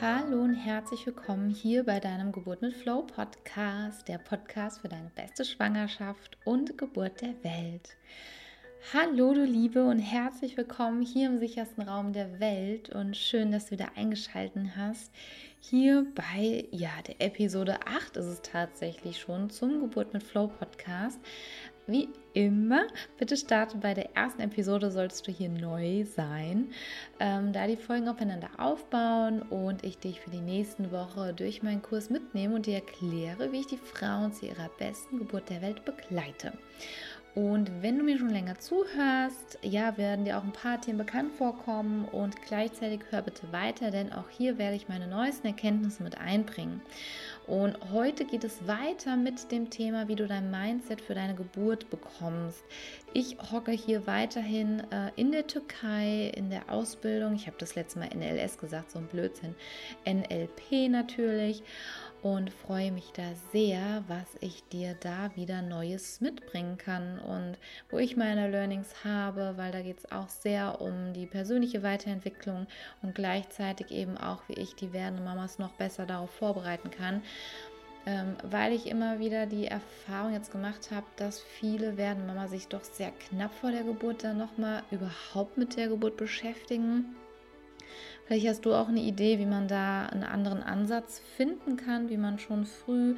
Hallo und herzlich willkommen hier bei deinem Geburt mit Flow Podcast, der Podcast für deine beste Schwangerschaft und Geburt der Welt. Hallo du Liebe und herzlich willkommen hier im sichersten Raum der Welt und schön, dass du wieder eingeschaltet hast. Hier bei ja, der Episode 8 ist es tatsächlich schon zum Geburt mit Flow Podcast. Wie immer, bitte starte bei der ersten Episode, sollst du hier neu sein, ähm, da die Folgen aufeinander aufbauen und ich dich für die nächsten Woche durch meinen Kurs mitnehme und dir erkläre, wie ich die Frauen zu ihrer besten Geburt der Welt begleite. Und wenn du mir schon länger zuhörst, ja, werden dir auch ein paar Themen bekannt vorkommen und gleichzeitig hör bitte weiter, denn auch hier werde ich meine neuesten Erkenntnisse mit einbringen. Und heute geht es weiter mit dem Thema, wie du dein Mindset für deine Geburt bekommst. Ich hocke hier weiterhin äh, in der Türkei, in der Ausbildung. Ich habe das letzte Mal NLS gesagt, so ein Blödsinn. NLP natürlich und freue mich da sehr, was ich dir da wieder Neues mitbringen kann und wo ich meine Learnings habe, weil da geht es auch sehr um die persönliche Weiterentwicklung und gleichzeitig eben auch, wie ich die werdenden Mamas noch besser darauf vorbereiten kann. Ähm, weil ich immer wieder die Erfahrung jetzt gemacht habe, dass viele werden Mama sich doch sehr knapp vor der Geburt dann nochmal überhaupt mit der Geburt beschäftigen Vielleicht hast du auch eine Idee, wie man da einen anderen Ansatz finden kann, wie man schon früh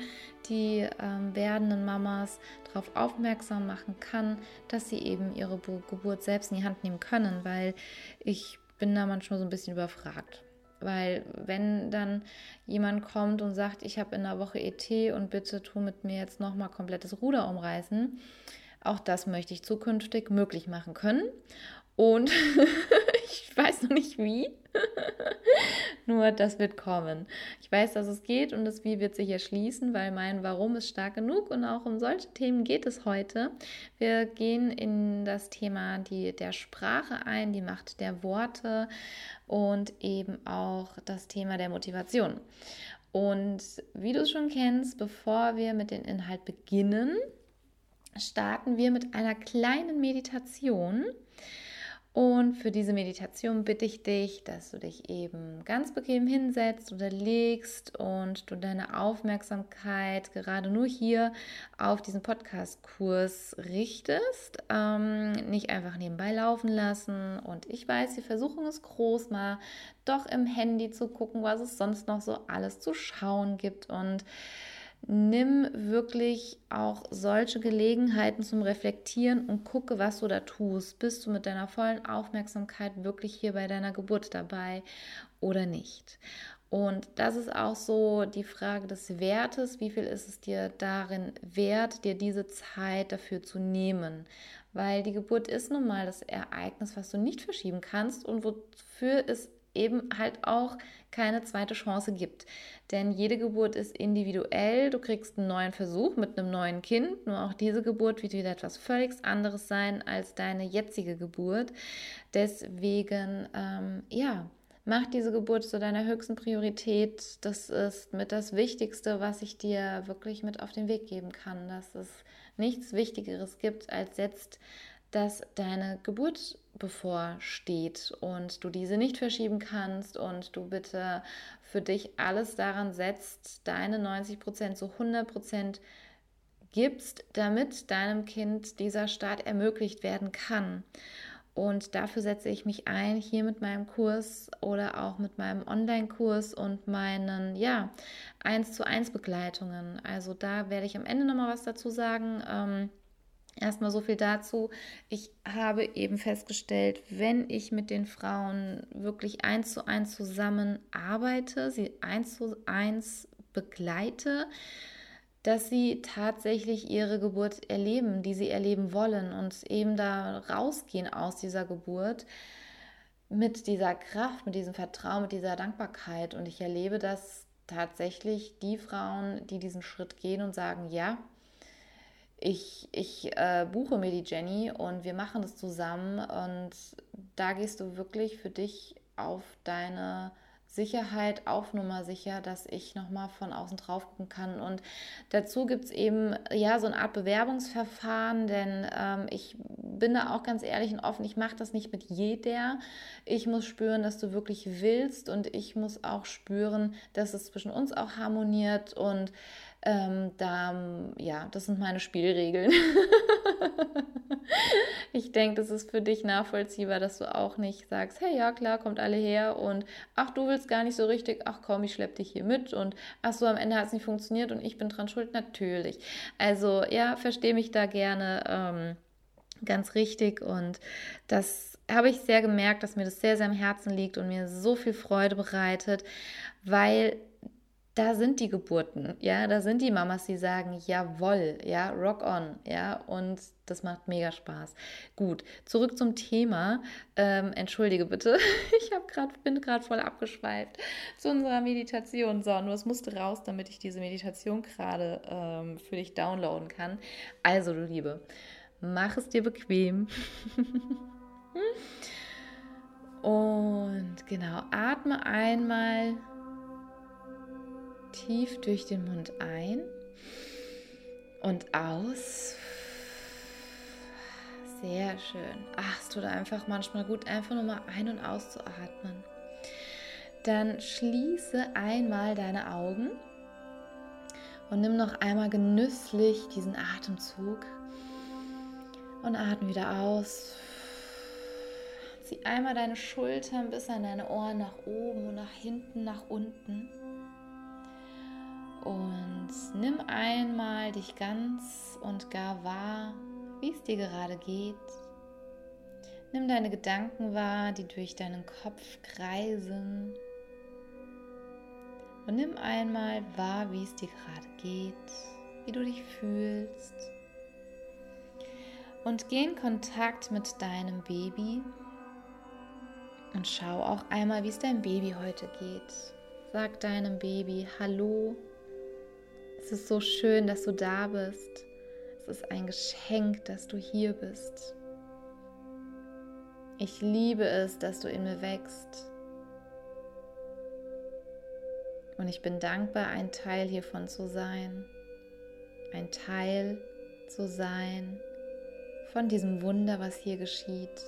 die ähm, werdenden Mamas darauf aufmerksam machen kann, dass sie eben ihre Geburt selbst in die Hand nehmen können, weil ich bin da manchmal so ein bisschen überfragt. Weil wenn dann jemand kommt und sagt, ich habe in der Woche ET und bitte tu mit mir jetzt nochmal komplettes Ruder umreißen, auch das möchte ich zukünftig möglich machen können. Und ich weiß noch nicht wie. Nur das wird kommen. Ich weiß, dass es geht und das Wie wird sich erschließen, weil mein Warum ist stark genug und auch um solche Themen geht es heute. Wir gehen in das Thema die, der Sprache ein, die Macht der Worte und eben auch das Thema der Motivation. Und wie du es schon kennst, bevor wir mit dem Inhalt beginnen, starten wir mit einer kleinen Meditation. Und für diese Meditation bitte ich dich, dass du dich eben ganz bequem hinsetzt oder legst und du deine Aufmerksamkeit gerade nur hier auf diesen Podcast-Kurs richtest. Ähm, nicht einfach nebenbei laufen lassen. Und ich weiß, die Versuchung ist groß, mal doch im Handy zu gucken, was es sonst noch so alles zu schauen gibt. Und nimm wirklich auch solche Gelegenheiten zum Reflektieren und gucke, was du da tust. Bist du mit deiner vollen Aufmerksamkeit wirklich hier bei deiner Geburt dabei oder nicht? Und das ist auch so die Frage des Wertes. Wie viel ist es dir darin wert, dir diese Zeit dafür zu nehmen? Weil die Geburt ist nun mal das Ereignis, was du nicht verschieben kannst und wofür es eben halt auch keine zweite Chance gibt. Denn jede Geburt ist individuell. Du kriegst einen neuen Versuch mit einem neuen Kind. Nur auch diese Geburt wird wieder etwas völlig anderes sein als deine jetzige Geburt. Deswegen, ähm, ja, mach diese Geburt zu deiner höchsten Priorität. Das ist mit das Wichtigste, was ich dir wirklich mit auf den Weg geben kann. Dass es nichts Wichtigeres gibt, als jetzt dass deine Geburt bevorsteht und du diese nicht verschieben kannst und du bitte für dich alles daran setzt, deine 90 Prozent zu 100 Prozent gibst, damit deinem Kind dieser Start ermöglicht werden kann. Und dafür setze ich mich ein, hier mit meinem Kurs oder auch mit meinem Online-Kurs und meinen, ja, 1 zu 1 Begleitungen. Also da werde ich am Ende nochmal was dazu sagen. Ähm, Erstmal so viel dazu. Ich habe eben festgestellt, wenn ich mit den Frauen wirklich eins zu eins zusammen arbeite, sie eins zu eins begleite, dass sie tatsächlich ihre Geburt erleben, die sie erleben wollen und eben da rausgehen aus dieser Geburt mit dieser Kraft, mit diesem Vertrauen, mit dieser Dankbarkeit. Und ich erlebe, dass tatsächlich die Frauen, die diesen Schritt gehen und sagen, ja, ich, ich äh, buche mir die Jenny und wir machen das zusammen und da gehst du wirklich für dich auf deine Sicherheit auf Nummer sicher, dass ich nochmal von außen drauf gucken kann. Und dazu gibt es eben ja so eine Art Bewerbungsverfahren, denn ähm, ich bin da auch ganz ehrlich und offen, ich mache das nicht mit jeder. Ich muss spüren, dass du wirklich willst und ich muss auch spüren, dass es zwischen uns auch harmoniert und ähm, da, ja, das sind meine Spielregeln. ich denke, das ist für dich nachvollziehbar, dass du auch nicht sagst, hey, ja, klar, kommt alle her und ach, du willst gar nicht so richtig, ach komm, ich schlepp dich hier mit und ach so, am Ende hat es nicht funktioniert und ich bin dran schuld, natürlich. Also, ja, verstehe mich da gerne ähm, ganz richtig und das habe ich sehr gemerkt, dass mir das sehr, sehr am Herzen liegt und mir so viel Freude bereitet, weil da sind die Geburten, ja, da sind die Mamas, die sagen, jawoll, ja, rock on, ja, und das macht mega Spaß. Gut, zurück zum Thema. Ähm, entschuldige bitte, ich hab grad, bin gerade voll abgeschweift zu unserer Meditation. So, nur es musste raus, damit ich diese Meditation gerade ähm, für dich downloaden kann. Also, du Liebe, mach es dir bequem. Und genau, atme einmal tief durch den Mund ein und aus. Sehr schön. Ach, es tut einfach manchmal gut, einfach nur mal ein- und auszuatmen. Dann schließe einmal deine Augen und nimm noch einmal genüsslich diesen Atemzug und atme wieder aus. Zieh einmal deine Schultern bis an deine Ohren nach oben und nach hinten, nach unten. Und nimm einmal dich ganz und gar wahr, wie es dir gerade geht. Nimm deine Gedanken wahr, die durch deinen Kopf kreisen. Und nimm einmal wahr, wie es dir gerade geht, wie du dich fühlst. Und geh in Kontakt mit deinem Baby und schau auch einmal, wie es deinem Baby heute geht. Sag deinem Baby Hallo es ist so schön, dass du da bist. Es ist ein Geschenk, dass du hier bist. Ich liebe es, dass du in mir wächst. Und ich bin dankbar, ein Teil hiervon zu sein. Ein Teil zu sein von diesem Wunder, was hier geschieht.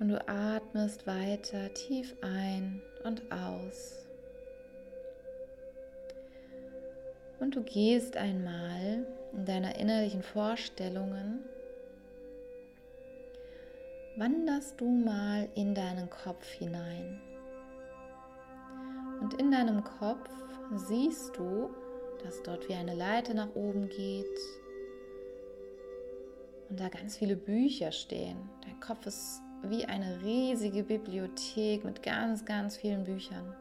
Und du atmest weiter tief ein und aus. Und du gehst einmal in deiner innerlichen Vorstellungen, wanderst du mal in deinen Kopf hinein. Und in deinem Kopf siehst du, dass dort wie eine Leiter nach oben geht und da ganz viele Bücher stehen. Dein Kopf ist wie eine riesige Bibliothek mit ganz, ganz vielen Büchern.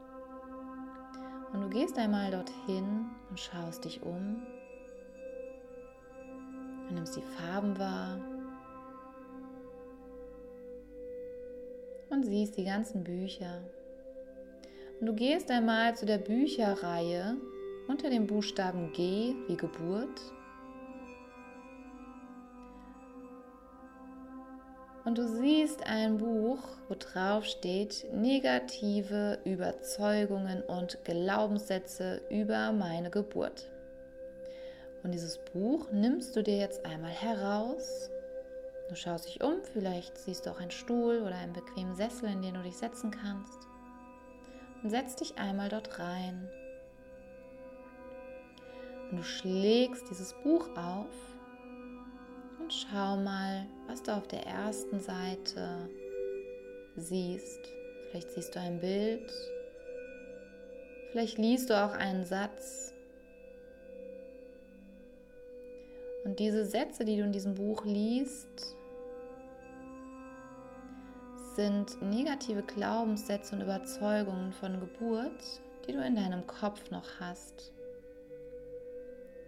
Und du gehst einmal dorthin und schaust dich um. Du nimmst die Farben wahr. Und siehst die ganzen Bücher. Und du gehst einmal zu der Bücherreihe unter dem Buchstaben G wie Geburt und du siehst ein Buch, wo drauf steht negative Überzeugungen und Glaubenssätze über meine Geburt. Und dieses Buch nimmst du dir jetzt einmal heraus. Du schaust dich um, vielleicht siehst du auch einen Stuhl oder einen bequemen Sessel, in den du dich setzen kannst. Und setz dich einmal dort rein. Und du schlägst dieses Buch auf und schau mal, was du auf der ersten Seite siehst. Vielleicht siehst du ein Bild, vielleicht liest du auch einen Satz. Und diese Sätze, die du in diesem Buch liest, sind negative Glaubenssätze und Überzeugungen von Geburt, die du in deinem Kopf noch hast,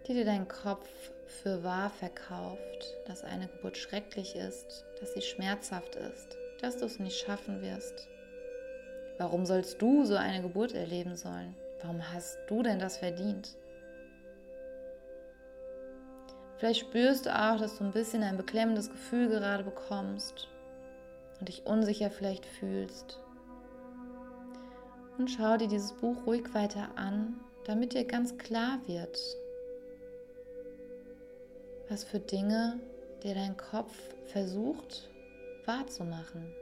die dir dein Kopf für wahr verkauft, dass eine Geburt schrecklich ist, dass sie schmerzhaft ist, dass du es nicht schaffen wirst. Warum sollst du so eine Geburt erleben sollen? Warum hast du denn das verdient? Vielleicht spürst du auch, dass du ein bisschen ein beklemmendes Gefühl gerade bekommst. und dich unsicher vielleicht fühlst. Und schau dir dieses Buch ruhig weiter an, damit dir ganz klar wird, was für Dinge dir dein Kopf versucht wahrzumachen.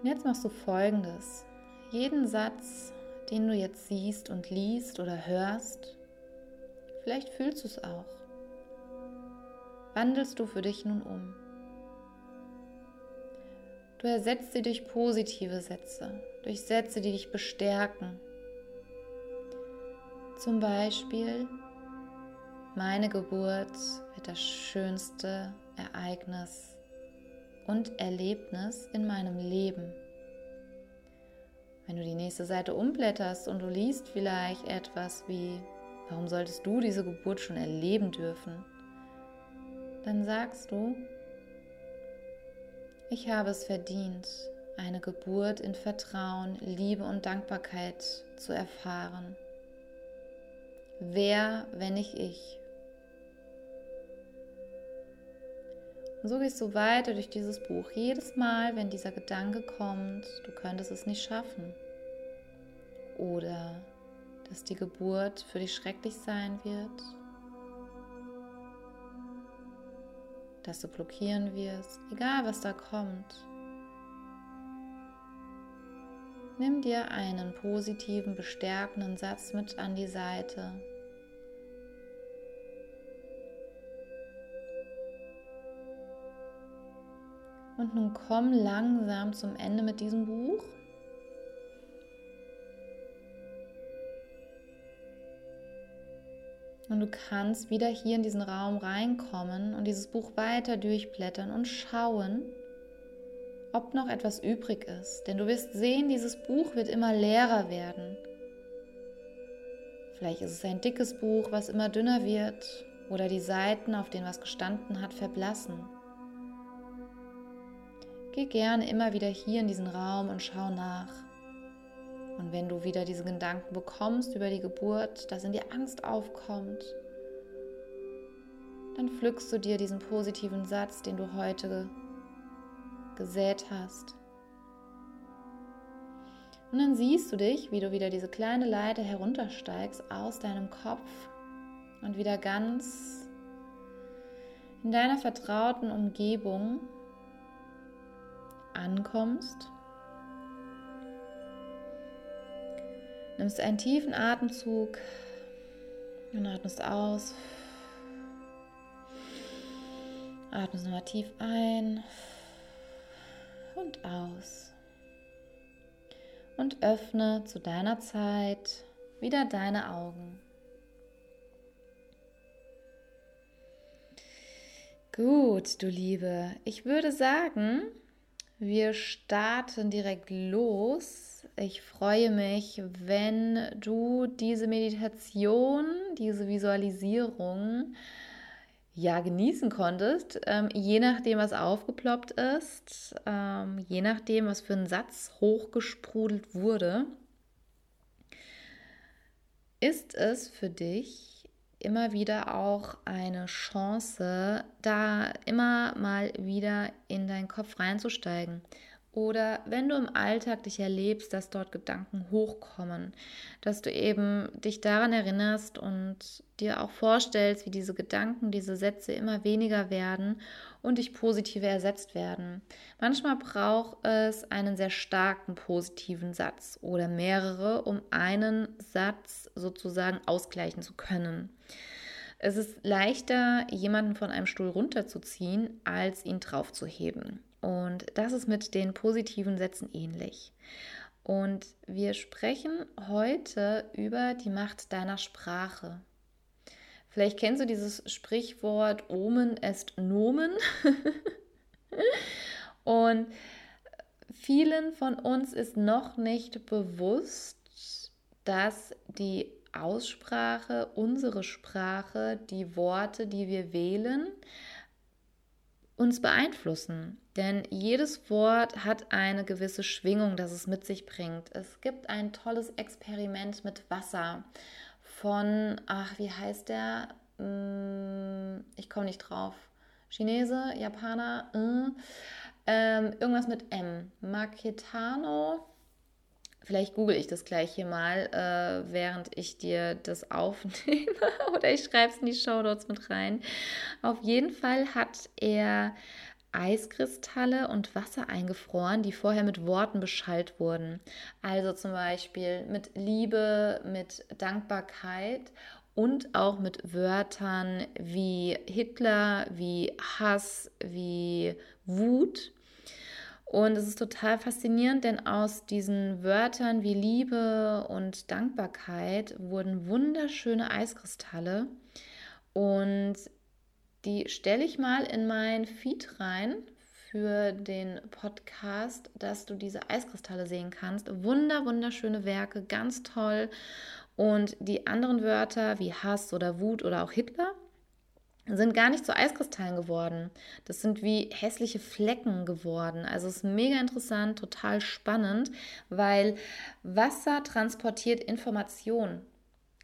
Und jetzt machst du folgendes. Jeden Satz, den du jetzt siehst und liest oder hörst, vielleicht fühlst du es auch, wandelst du für dich nun um. Du ersetzt sie durch positive Sätze, durch Sätze, die dich bestärken. Zum Beispiel, meine Geburt wird das schönste Ereignis und Erlebnis in meinem Leben. Wenn du die nächste Seite umblätterst und du liest vielleicht etwas wie, warum solltest du diese Geburt schon erleben dürfen? Dann sagst du, ich habe es verdient, eine Geburt in Vertrauen, Liebe und Dankbarkeit zu erfahren. Wer, wenn nicht ich? Und so gehst du weiter durch dieses Buch. Jedes Mal, wenn dieser Gedanke kommt, du könntest es nicht schaffen. Oder dass die Geburt für dich schrecklich sein wird. Dass du blockieren wirst, egal was da kommt. Nimm dir einen positiven, bestärkenden Satz mit an die Seite Und nun komm langsam zum Ende mit diesem Buch. Und du kannst wieder hier in diesen Raum reinkommen und dieses Buch weiter durchblättern und schauen, ob noch etwas übrig ist. Denn du wirst sehen, dieses Buch wird immer leerer werden. Vielleicht ist es ein dickes Buch, was immer dünner wird, oder die Seiten, auf denen was gestanden hat, verblassen. Geh gerne immer wieder hier in diesen Raum und schau nach. Und wenn du wieder diese Gedanken bekommst über die Geburt, dass in dir Angst aufkommt, dann pflückst du dir diesen positiven Satz, den du heute gesät hast. Und dann siehst du dich, wie du wieder diese kleine Leiter heruntersteigst aus deinem Kopf und wieder ganz in deiner vertrauten Umgebung ankommst. Nimmst einen tiefen Atemzug und atmest aus. Atmest nochmal tief ein und aus. Und öffne zu deiner Zeit wieder deine Augen. Gut, du Liebe. Ich würde sagen, wir starten direkt los. Ich freue mich, wenn du diese Meditation, diese Visualisierung ja genießen konntest, ähm, je nachdem, was aufgeploppt ist, ähm, je nachdem, was für ein Satz hochgesprudelt wurde, ist es für dich immer wieder auch eine Chance, da immer mal wieder in deinen Kopf reinzusteigen. Oder wenn du im Alltag dich erlebst, dass dort Gedanken hochkommen, dass du eben dich daran erinnerst und dir auch vorstellst, wie diese Gedanken, diese Sätze immer weniger werden und durch positive ersetzt werden. Manchmal braucht es einen sehr starken positiven Satz oder mehrere, um einen Satz sozusagen ausgleichen zu können. Es ist leichter, jemanden von einem Stuhl runterzuziehen, als ihn draufzuheben. Und das ist mit den positiven Sätzen ähnlich. Und wir sprechen heute über die Macht deiner Sprache. Vielleicht kennst du dieses Sprichwort Omen est Nomen. Und vielen von uns ist noch nicht bewusst, dass die Aussprache, unsere Sprache, die Worte, die wir wählen, uns beeinflussen. Denn jedes Wort hat eine gewisse Schwingung, das es mit sich bringt. Es gibt ein tolles Experiment mit Wasser von, ach, wie heißt der? Mm, ich komme nicht drauf. Chinese, Japaner, äh, ähm, irgendwas mit M. Maketano. Vielleicht google ich das gleich hier mal, äh, während ich dir das aufnehme. Oder ich schreibe es in die Show Notes mit rein. Auf jeden Fall hat er Eiskristalle und Wasser eingefroren, die vorher mit Worten beschallt wurden. Also zum Beispiel mit Liebe, mit Dankbarkeit und auch mit Wörtern wie Hitler, wie Hass, wie Wut. Und es ist total faszinierend, denn aus diesen Wörtern wie Liebe und Dankbarkeit wurden wunderschöne Eiskristalle. Und die stelle ich mal in mein Feed rein für den Podcast, dass du diese Eiskristalle sehen kannst. Wunder, wunderschöne Werke, ganz toll. Und die anderen Wörter wie Hass oder Wut oder auch Hitler sind gar nicht zu Eiskristallen geworden. Das sind wie hässliche Flecken geworden. Also es ist mega interessant, total spannend, weil Wasser transportiert Information.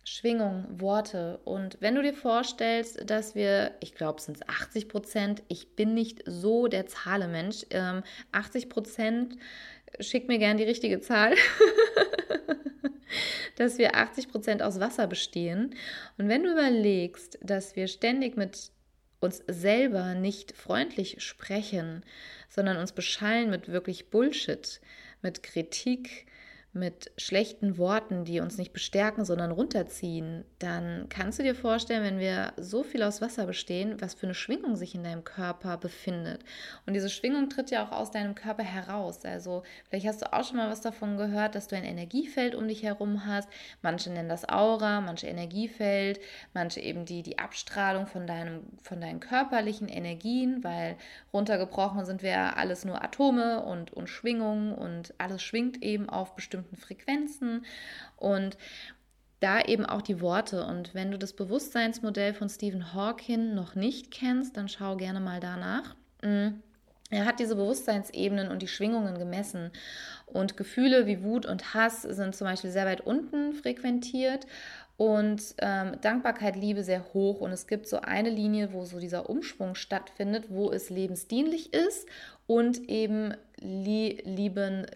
Schwingung, Worte. Und wenn du dir vorstellst, dass wir, ich glaube, es sind 80 Prozent, ich bin nicht so der Zahlemensch, ähm, 80 Prozent, schick mir gern die richtige Zahl, dass wir 80 Prozent aus Wasser bestehen. Und wenn du überlegst, dass wir ständig mit uns selber nicht freundlich sprechen, sondern uns beschallen mit wirklich Bullshit, mit Kritik, mit schlechten Worten, die uns nicht bestärken, sondern runterziehen, dann kannst du dir vorstellen, wenn wir so viel aus Wasser bestehen, was für eine Schwingung sich in deinem Körper befindet. Und diese Schwingung tritt ja auch aus deinem Körper heraus. Also vielleicht hast du auch schon mal was davon gehört, dass du ein Energiefeld um dich herum hast. Manche nennen das Aura, manche Energiefeld, manche eben die, die Abstrahlung von, deinem, von deinen körperlichen Energien, weil runtergebrochen sind wir alles nur Atome und, und Schwingungen und alles schwingt eben auf bestimmte bestimmten Frequenzen und da eben auch die Worte. Und wenn du das Bewusstseinsmodell von Stephen Hawking noch nicht kennst, dann schau gerne mal danach. Mm. Er hat diese Bewusstseinsebenen und die Schwingungen gemessen. Und Gefühle wie Wut und Hass sind zum Beispiel sehr weit unten frequentiert und ähm, Dankbarkeit, Liebe sehr hoch. Und es gibt so eine Linie, wo so dieser Umschwung stattfindet, wo es lebensdienlich ist und eben li lieben,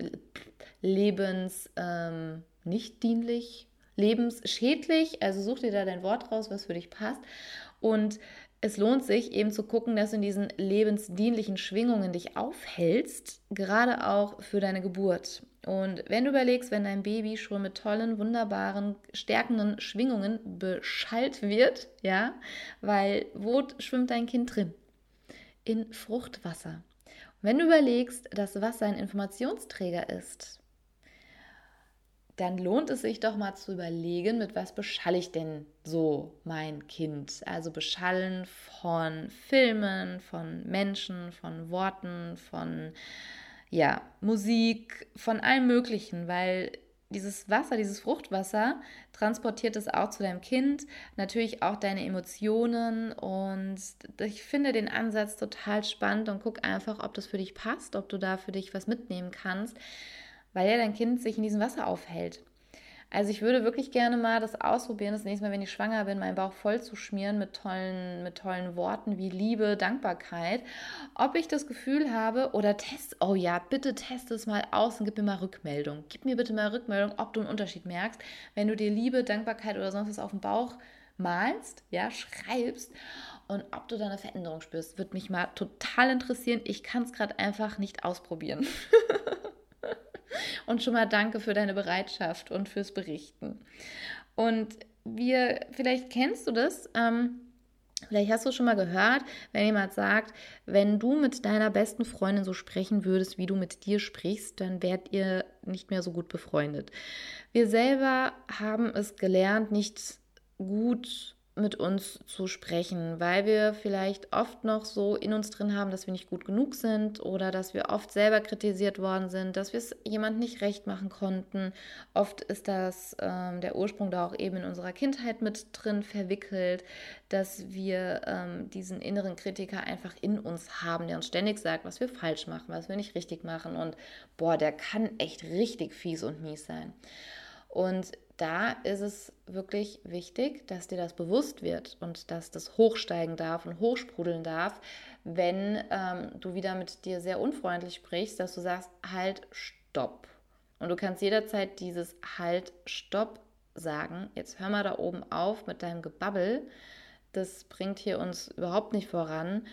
lebens ähm, nicht dienlich, lebensschädlich. Also such dir da dein Wort raus, was für dich passt. Und es lohnt sich eben zu gucken, dass du in diesen lebensdienlichen Schwingungen dich aufhältst, gerade auch für deine Geburt. Und wenn du überlegst, wenn dein Baby schon mit tollen, wunderbaren, stärkenden Schwingungen beschallt wird, ja, weil wo schwimmt dein Kind drin? In Fruchtwasser. Und wenn du überlegst, dass Wasser ein Informationsträger ist, dann lohnt es sich doch mal zu überlegen, mit was beschalle ich denn so mein Kind? Also beschallen von Filmen, von Menschen, von Worten, von ja, Musik, von allem Möglichen, weil dieses Wasser, dieses Fruchtwasser transportiert es auch zu deinem Kind, natürlich auch deine Emotionen und ich finde den Ansatz total spannend und guck einfach, ob das für dich passt, ob du da für dich was mitnehmen kannst weil ja dein Kind sich in diesem Wasser aufhält. Also ich würde wirklich gerne mal das ausprobieren, das nächste Mal, wenn ich schwanger bin, meinen Bauch voll zu schmieren mit tollen, mit tollen Worten wie Liebe, Dankbarkeit. Ob ich das Gefühl habe oder test, oh ja, bitte test es mal aus und gib mir mal Rückmeldung. Gib mir bitte mal Rückmeldung, ob du einen Unterschied merkst, wenn du dir Liebe, Dankbarkeit oder sonst was auf den Bauch malst, ja, schreibst und ob du da eine Veränderung spürst, würde mich mal total interessieren. Ich kann es gerade einfach nicht ausprobieren. Und schon mal danke für deine Bereitschaft und fürs Berichten. Und wir, vielleicht kennst du das, ähm, Vielleicht hast du schon mal gehört, wenn jemand sagt, wenn du mit deiner besten Freundin so sprechen würdest, wie du mit dir sprichst, dann wärt ihr nicht mehr so gut befreundet. Wir selber haben es gelernt, nicht gut mit uns zu sprechen, weil wir vielleicht oft noch so in uns drin haben, dass wir nicht gut genug sind oder dass wir oft selber kritisiert worden sind, dass wir es jemand nicht recht machen konnten. Oft ist das ähm, der Ursprung da auch eben in unserer Kindheit mit drin verwickelt, dass wir ähm, diesen inneren Kritiker einfach in uns haben, der uns ständig sagt, was wir falsch machen, was wir nicht richtig machen und boah, der kann echt richtig fies und mies sein. Und da ist es wirklich wichtig, dass dir das bewusst wird und dass das hochsteigen darf und hochsprudeln darf, wenn ähm, du wieder mit dir sehr unfreundlich sprichst, dass du sagst, halt, stopp. Und du kannst jederzeit dieses halt, stopp sagen. Jetzt hör mal da oben auf mit deinem Gebabbel. Das bringt hier uns überhaupt nicht voran.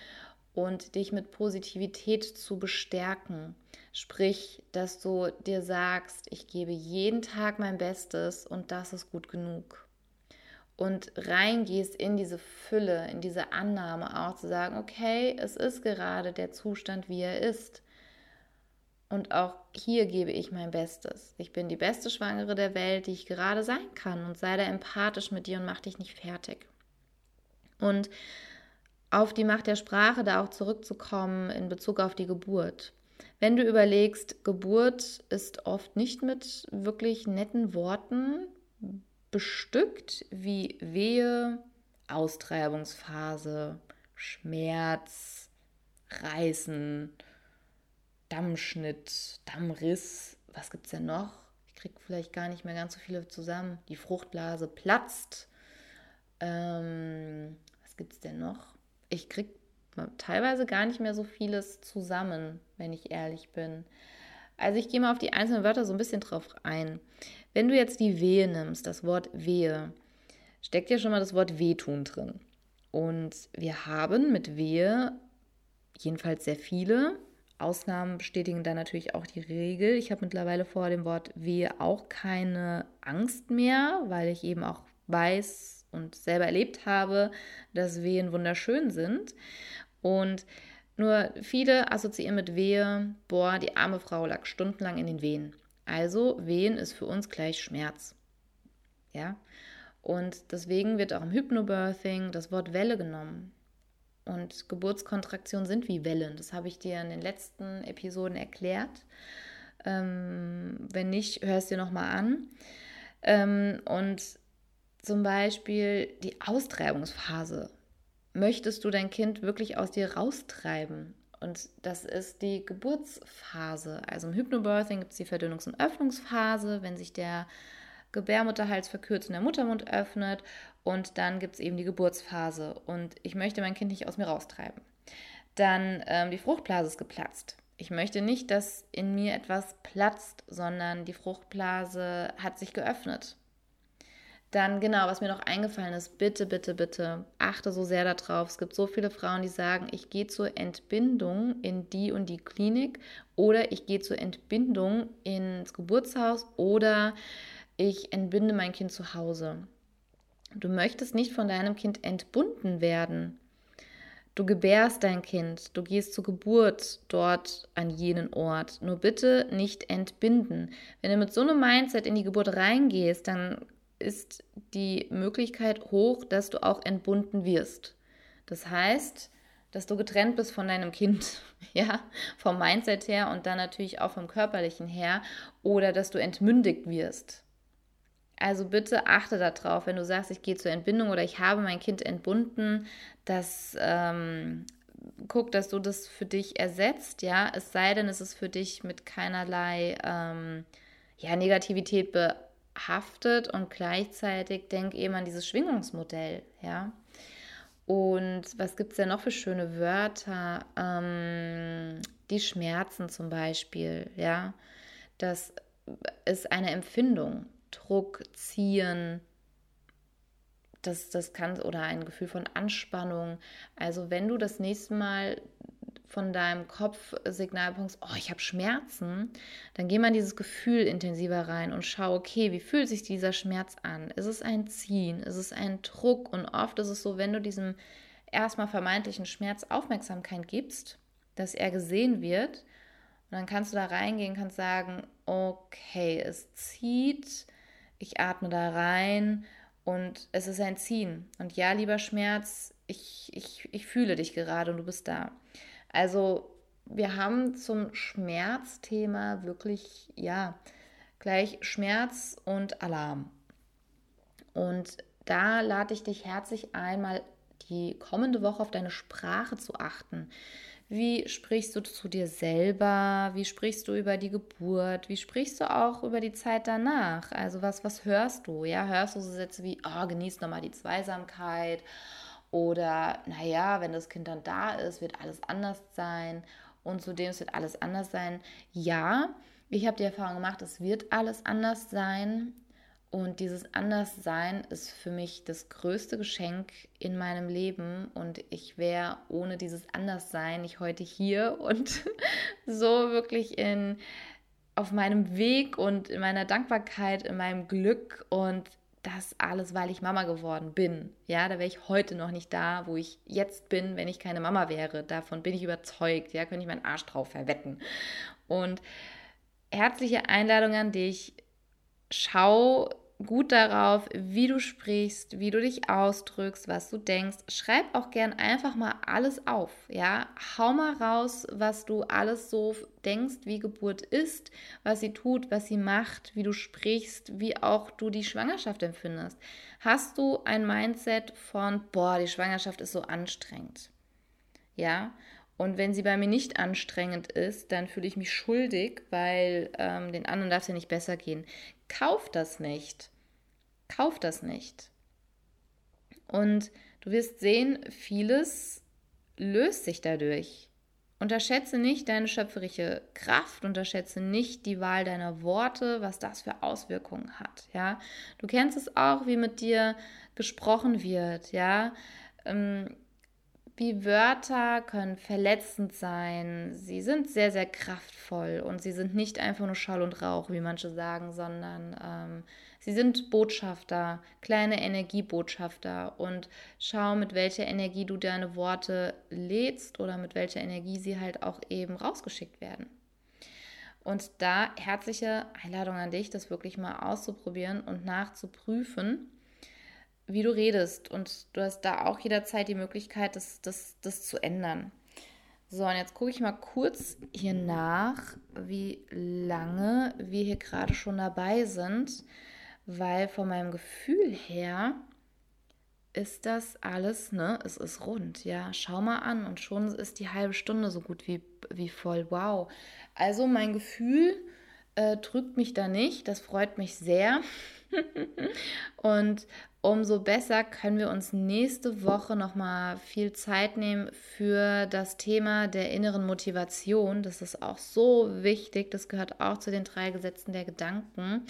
Und dich mit Positivität zu bestärken. Sprich, dass du dir sagst, ich gebe jeden Tag mein Bestes und das ist gut genug. Und reingehst in diese Fülle, in diese Annahme auch zu sagen, okay, es ist gerade der Zustand, wie er ist. Und auch hier gebe ich mein Bestes. Ich bin die beste Schwangere der Welt, die ich gerade sein kann. Und sei da empathisch mit dir und mach dich nicht fertig. Und auf die Macht der Sprache da auch zurückzukommen in Bezug auf die Geburt. Wenn du überlegst, Geburt ist oft nicht mit wirklich netten Worten bestückt wie Wehe, Austreibungsphase, Schmerz, Reißen, Dammschnitt, Dammriss, was gibt es denn noch? Ich kriege vielleicht gar nicht mehr ganz so viele zusammen. Die Fruchtblase platzt. Ähm, was gibt es denn noch? Ich kriege teilweise gar nicht mehr so vieles zusammen, wenn ich ehrlich bin. Also ich gehe mal auf die einzelnen Wörter so ein bisschen drauf ein. Wenn du jetzt die Wehe nimmst, das Wort Wehe, steckt ja schon mal das Wort Wehtun drin. Und wir haben mit Wehe jedenfalls sehr viele. Ausnahmen bestätigen dann natürlich auch die Regel. Ich habe mittlerweile vor dem Wort Wehe auch keine Angst mehr, weil ich eben auch weiß und selber erlebt habe, dass Wehen wunderschön sind. Und nur viele assoziieren mit Wehe, boah, die arme Frau lag stundenlang in den Wehen. Also Wehen ist für uns gleich Schmerz. Ja? Und deswegen wird auch im Hypnobirthing das Wort Welle genommen. Und Geburtskontraktionen sind wie Wellen. Das habe ich dir in den letzten Episoden erklärt. Ähm, wenn nicht, hör es dir nochmal an. Ähm, und zum Beispiel die Austreibungsphase möchtest du dein Kind wirklich aus dir raustreiben? Und das ist die Geburtsphase. Also im Hypnobirthing gibt es die Verdünnungs- und Öffnungsphase, wenn sich der Gebärmutterhals verkürzt und der Muttermund öffnet. Und dann gibt es eben die Geburtsphase. Und ich möchte mein Kind nicht aus mir raustreiben. Dann ähm, die Fruchtblase ist geplatzt. Ich möchte nicht, dass in mir etwas platzt, sondern die Fruchtblase hat sich geöffnet. Dann genau, was mir noch eingefallen ist, bitte, bitte, bitte, achte so sehr darauf. Es gibt so viele Frauen, die sagen, ich gehe zur Entbindung in die und die Klinik oder ich gehe zur Entbindung ins Geburtshaus oder ich entbinde mein Kind zu Hause. Du möchtest nicht von deinem Kind entbunden werden. Du gebärst dein Kind, du gehst zur Geburt dort an jenen Ort. Nur bitte nicht entbinden. Wenn du mit so einem Mindset in die Geburt reingehst, dann ist die Möglichkeit hoch, dass du auch entbunden wirst. Das heißt, dass du getrennt bist von deinem Kind, ja, vom Mindset her und dann natürlich auch vom körperlichen her, oder dass du entmündigt wirst. Also bitte achte darauf, wenn du sagst, ich gehe zur Entbindung oder ich habe mein Kind entbunden, dass ähm, guck, dass du das für dich ersetzt, ja, es sei denn, es ist für dich mit keinerlei ähm, ja, Negativität be haftet und gleichzeitig denk eben an dieses Schwingungsmodell, ja. Und was gibt es denn noch für schöne Wörter? Ähm, die Schmerzen zum Beispiel, ja. Das ist eine Empfindung. Druck, Ziehen, das, das kann, oder ein Gefühl von Anspannung. Also wenn du das nächste Mal von deinem Kopf Signalpunkt, oh, ich habe Schmerzen, dann geh mal dieses Gefühl intensiver rein und schau, okay, wie fühlt sich dieser Schmerz an? Ist es ein Ziehen? Ist es ein Druck? Und oft ist es so, wenn du diesem erstmal vermeintlichen Schmerz Aufmerksamkeit gibst, dass er gesehen wird, und dann kannst du da reingehen, kannst sagen, okay, es zieht, ich atme da rein und es ist ein Ziehen. Und ja, lieber Schmerz, ich, ich, ich fühle dich gerade und du bist da. Also wir haben zum Schmerzthema wirklich, ja, gleich Schmerz und Alarm. Und da lade ich dich herzlich ein, mal die kommende Woche auf deine Sprache zu achten. Wie sprichst du zu dir selber? Wie sprichst du über die Geburt? Wie sprichst du auch über die Zeit danach? Also was, was hörst du? Ja, hörst du so Sätze wie, oh, genieß nochmal die Zweisamkeit oder, naja, wenn das Kind dann da ist, wird alles anders sein und zudem es wird alles anders sein. Ja, ich habe die Erfahrung gemacht, es wird alles anders sein. Und dieses Anderssein ist für mich das größte Geschenk in meinem Leben. Und ich wäre ohne dieses Anderssein nicht heute hier und so wirklich in, auf meinem Weg und in meiner Dankbarkeit, in meinem Glück und das alles, weil ich Mama geworden bin. Ja, da wäre ich heute noch nicht da, wo ich jetzt bin, wenn ich keine Mama wäre. Davon bin ich überzeugt. Ja, könnte ich meinen Arsch drauf verwetten. Und herzliche Einladung an dich. Schau gut darauf, wie du sprichst, wie du dich ausdrückst, was du denkst. Schreib auch gern einfach mal alles auf, ja? Hau mal raus, was du alles so denkst, wie Geburt ist, was sie tut, was sie macht, wie du sprichst, wie auch du die Schwangerschaft empfindest. Hast du ein Mindset von, boah, die Schwangerschaft ist so anstrengend, ja? Und wenn sie bei mir nicht anstrengend ist, dann fühle ich mich schuldig, weil ähm, den anderen darf es ja nicht besser gehen. Kauf das nicht. Kauf das nicht. Und du wirst sehen, vieles löst sich dadurch. Unterschätze nicht deine schöpferische Kraft, unterschätze nicht die Wahl deiner Worte, was das für Auswirkungen hat. Ja, du kennst es auch, wie mit dir gesprochen wird. Ja, ähm, wie Wörter können verletzend sein. Sie sind sehr, sehr kraftvoll und sie sind nicht einfach nur Schall und Rauch, wie manche sagen, sondern ähm, sie sind Botschafter, kleine Energiebotschafter. Und schau, mit welcher Energie du deine Worte lädst oder mit welcher Energie sie halt auch eben rausgeschickt werden. Und da herzliche Einladung an dich, das wirklich mal auszuprobieren und nachzuprüfen wie du redest. Und du hast da auch jederzeit die Möglichkeit, das, das, das zu ändern. So, und jetzt gucke ich mal kurz hier nach, wie lange wir hier gerade schon dabei sind, weil von meinem Gefühl her ist das alles, ne? Es ist rund, ja. Schau mal an und schon ist die halbe Stunde so gut wie, wie voll. Wow. Also mein Gefühl äh, drückt mich da nicht. Das freut mich sehr. und umso besser können wir uns nächste Woche nochmal viel Zeit nehmen für das Thema der inneren Motivation. Das ist auch so wichtig. Das gehört auch zu den drei Gesetzen der Gedanken.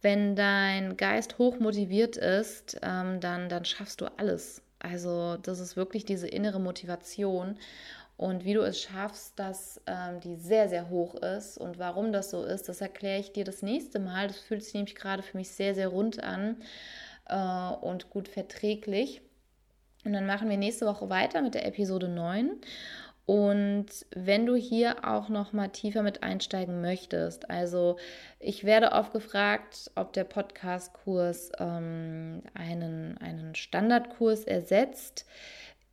Wenn dein Geist hoch motiviert ist, ähm, dann, dann schaffst du alles. Also das ist wirklich diese innere Motivation und wie du es schaffst, dass ähm, die sehr, sehr hoch ist und warum das so ist, das erkläre ich dir das nächste Mal. Das fühlt sich nämlich gerade für mich sehr, sehr rund an äh, und gut verträglich. Und dann machen wir nächste Woche weiter mit der Episode 9. Und wenn du hier auch noch mal tiefer mit einsteigen möchtest, also ich werde oft gefragt, ob der Podcast-Kurs ähm, einen, einen Standardkurs ersetzt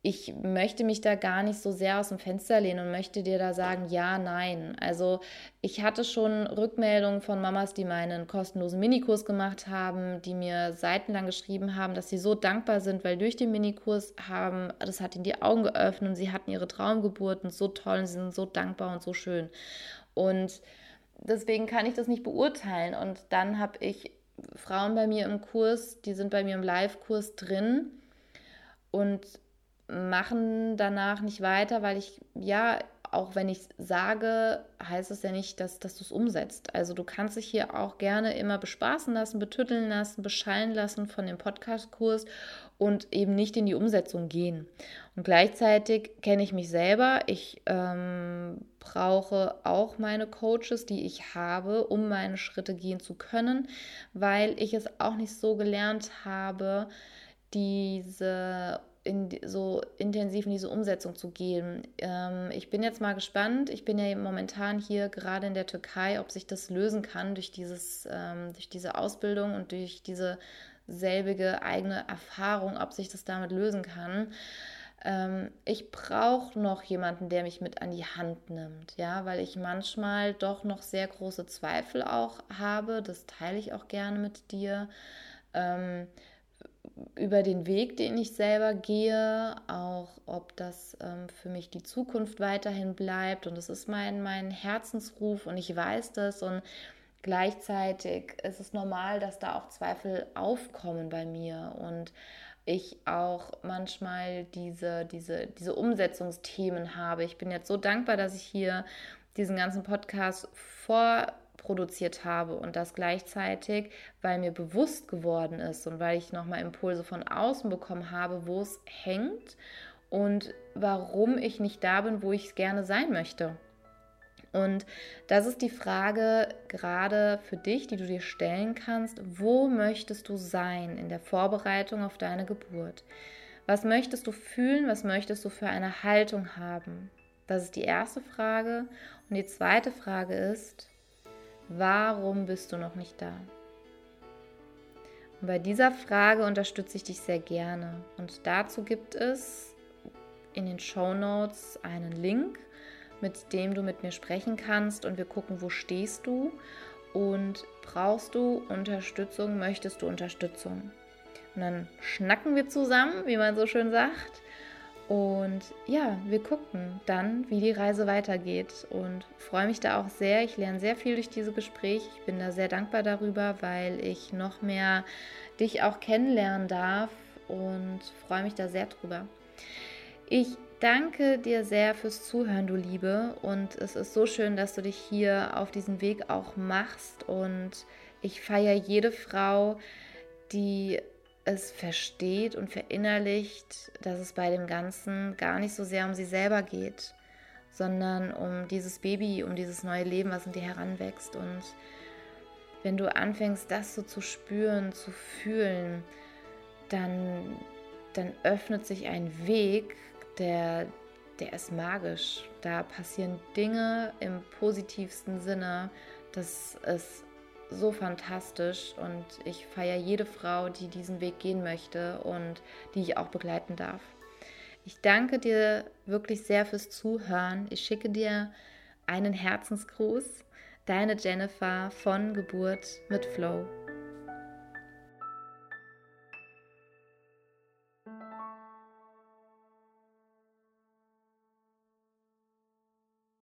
ich möchte mich da gar nicht so sehr aus dem Fenster lehnen und möchte dir da sagen, ja, nein. Also ich hatte schon Rückmeldungen von Mamas, die meinen kostenlosen Minikurs gemacht haben, die mir seitenlang geschrieben haben, dass sie so dankbar sind, weil durch den Minikurs haben, das hat ihnen die Augen geöffnet und sie hatten ihre Traumgeburten so toll und sie sind so dankbar und so schön. Und deswegen kann ich das nicht beurteilen. Und dann habe ich Frauen bei mir im Kurs, die sind bei mir im Live-Kurs drin und machen danach nicht weiter, weil ich, ja, auch wenn ich sage, heißt es ja nicht, dass, dass du es umsetzt. Also du kannst dich hier auch gerne immer bespaßen lassen, betütteln lassen, beschallen lassen von dem Podcast-Kurs und eben nicht in die Umsetzung gehen. Und gleichzeitig kenne ich mich selber. Ich ähm, brauche auch meine Coaches, die ich habe, um meine Schritte gehen zu können, weil ich es auch nicht so gelernt habe, diese in, so intensiv in diese Umsetzung zu gehen. Ähm, ich bin jetzt mal gespannt. Ich bin ja momentan hier gerade in der Türkei, ob sich das lösen kann durch, dieses, ähm, durch diese Ausbildung und durch diese selbige eigene Erfahrung, ob sich das damit lösen kann. Ähm, ich brauche noch jemanden, der mich mit an die Hand nimmt, ja, weil ich manchmal doch noch sehr große Zweifel auch habe. Das teile ich auch gerne mit dir. Ähm, über den Weg, den ich selber gehe, auch ob das ähm, für mich die Zukunft weiterhin bleibt. Und es ist mein, mein Herzensruf und ich weiß das. Und gleichzeitig ist es normal, dass da auch Zweifel aufkommen bei mir und ich auch manchmal diese, diese, diese Umsetzungsthemen habe. Ich bin jetzt so dankbar, dass ich hier diesen ganzen Podcast vor produziert habe und das gleichzeitig, weil mir bewusst geworden ist und weil ich nochmal Impulse von außen bekommen habe, wo es hängt und warum ich nicht da bin, wo ich gerne sein möchte. Und das ist die Frage gerade für dich, die du dir stellen kannst. Wo möchtest du sein in der Vorbereitung auf deine Geburt? Was möchtest du fühlen? Was möchtest du für eine Haltung haben? Das ist die erste Frage. Und die zweite Frage ist, Warum bist du noch nicht da? Und bei dieser Frage unterstütze ich dich sehr gerne. Und dazu gibt es in den Show Notes einen Link, mit dem du mit mir sprechen kannst und wir gucken, wo stehst du und brauchst du Unterstützung, möchtest du Unterstützung. Und dann schnacken wir zusammen, wie man so schön sagt, und ja, wir gucken dann, wie die Reise weitergeht und freue mich da auch sehr. Ich lerne sehr viel durch diese Gespräche. Ich bin da sehr dankbar darüber, weil ich noch mehr dich auch kennenlernen darf und freue mich da sehr drüber. Ich danke dir sehr fürs Zuhören, du Liebe. Und es ist so schön, dass du dich hier auf diesen Weg auch machst. Und ich feiere jede Frau, die es versteht und verinnerlicht, dass es bei dem Ganzen gar nicht so sehr um sie selber geht, sondern um dieses Baby, um dieses neue Leben, was in dir heranwächst. Und wenn du anfängst, das so zu spüren, zu fühlen, dann, dann öffnet sich ein Weg, der, der ist magisch. Da passieren Dinge im positivsten Sinne, dass es so fantastisch und ich feiere jede Frau, die diesen Weg gehen möchte und die ich auch begleiten darf. Ich danke dir wirklich sehr fürs Zuhören. Ich schicke dir einen Herzensgruß. Deine Jennifer von Geburt mit Flow.